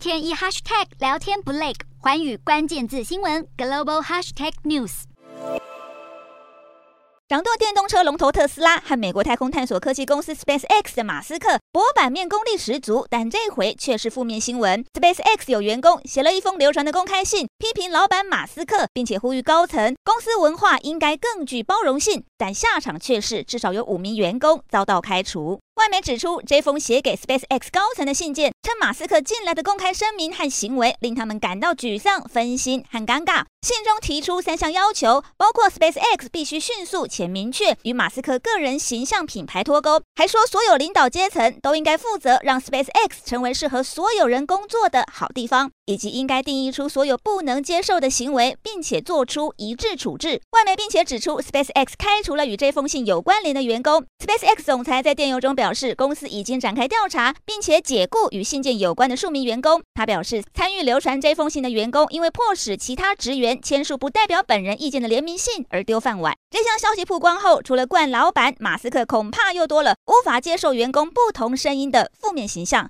天一 hashtag 聊天不累，寰宇关键字新闻 global hashtag news。掌舵电动车龙头特斯拉和美国太空探索科技公司 SpaceX 的马斯克，博版面功力十足，但这回却是负面新闻。SpaceX 有员工写了一封流传的公开信，批评老板马斯克，并且呼吁高层公司文化应该更具包容性，但下场却是至少有五名员工遭到开除。外媒指出，这封写给 SpaceX 高层的信件，称马斯克近来的公开声明和行为令他们感到沮丧、分心和尴尬。信中提出三项要求，包括 SpaceX 必须迅速且明确与马斯克个人形象品牌脱钩，还说所有领导阶层都应该负责让 SpaceX 成为适合所有人工作的好地方，以及应该定义出所有不能接受的行为，并且做出一致处置。外媒并且指出，SpaceX 开除了与这封信有关联的员工。SpaceX 总裁在电邮中表。示公司已经展开调查，并且解雇与信件有关的数名员工。他表示，参与流传这封信的员工因为迫使其他职员签署不代表本人意见的联名信而丢饭碗。这项消息曝光后，除了惯老板马斯克，恐怕又多了无法接受员工不同声音的负面形象。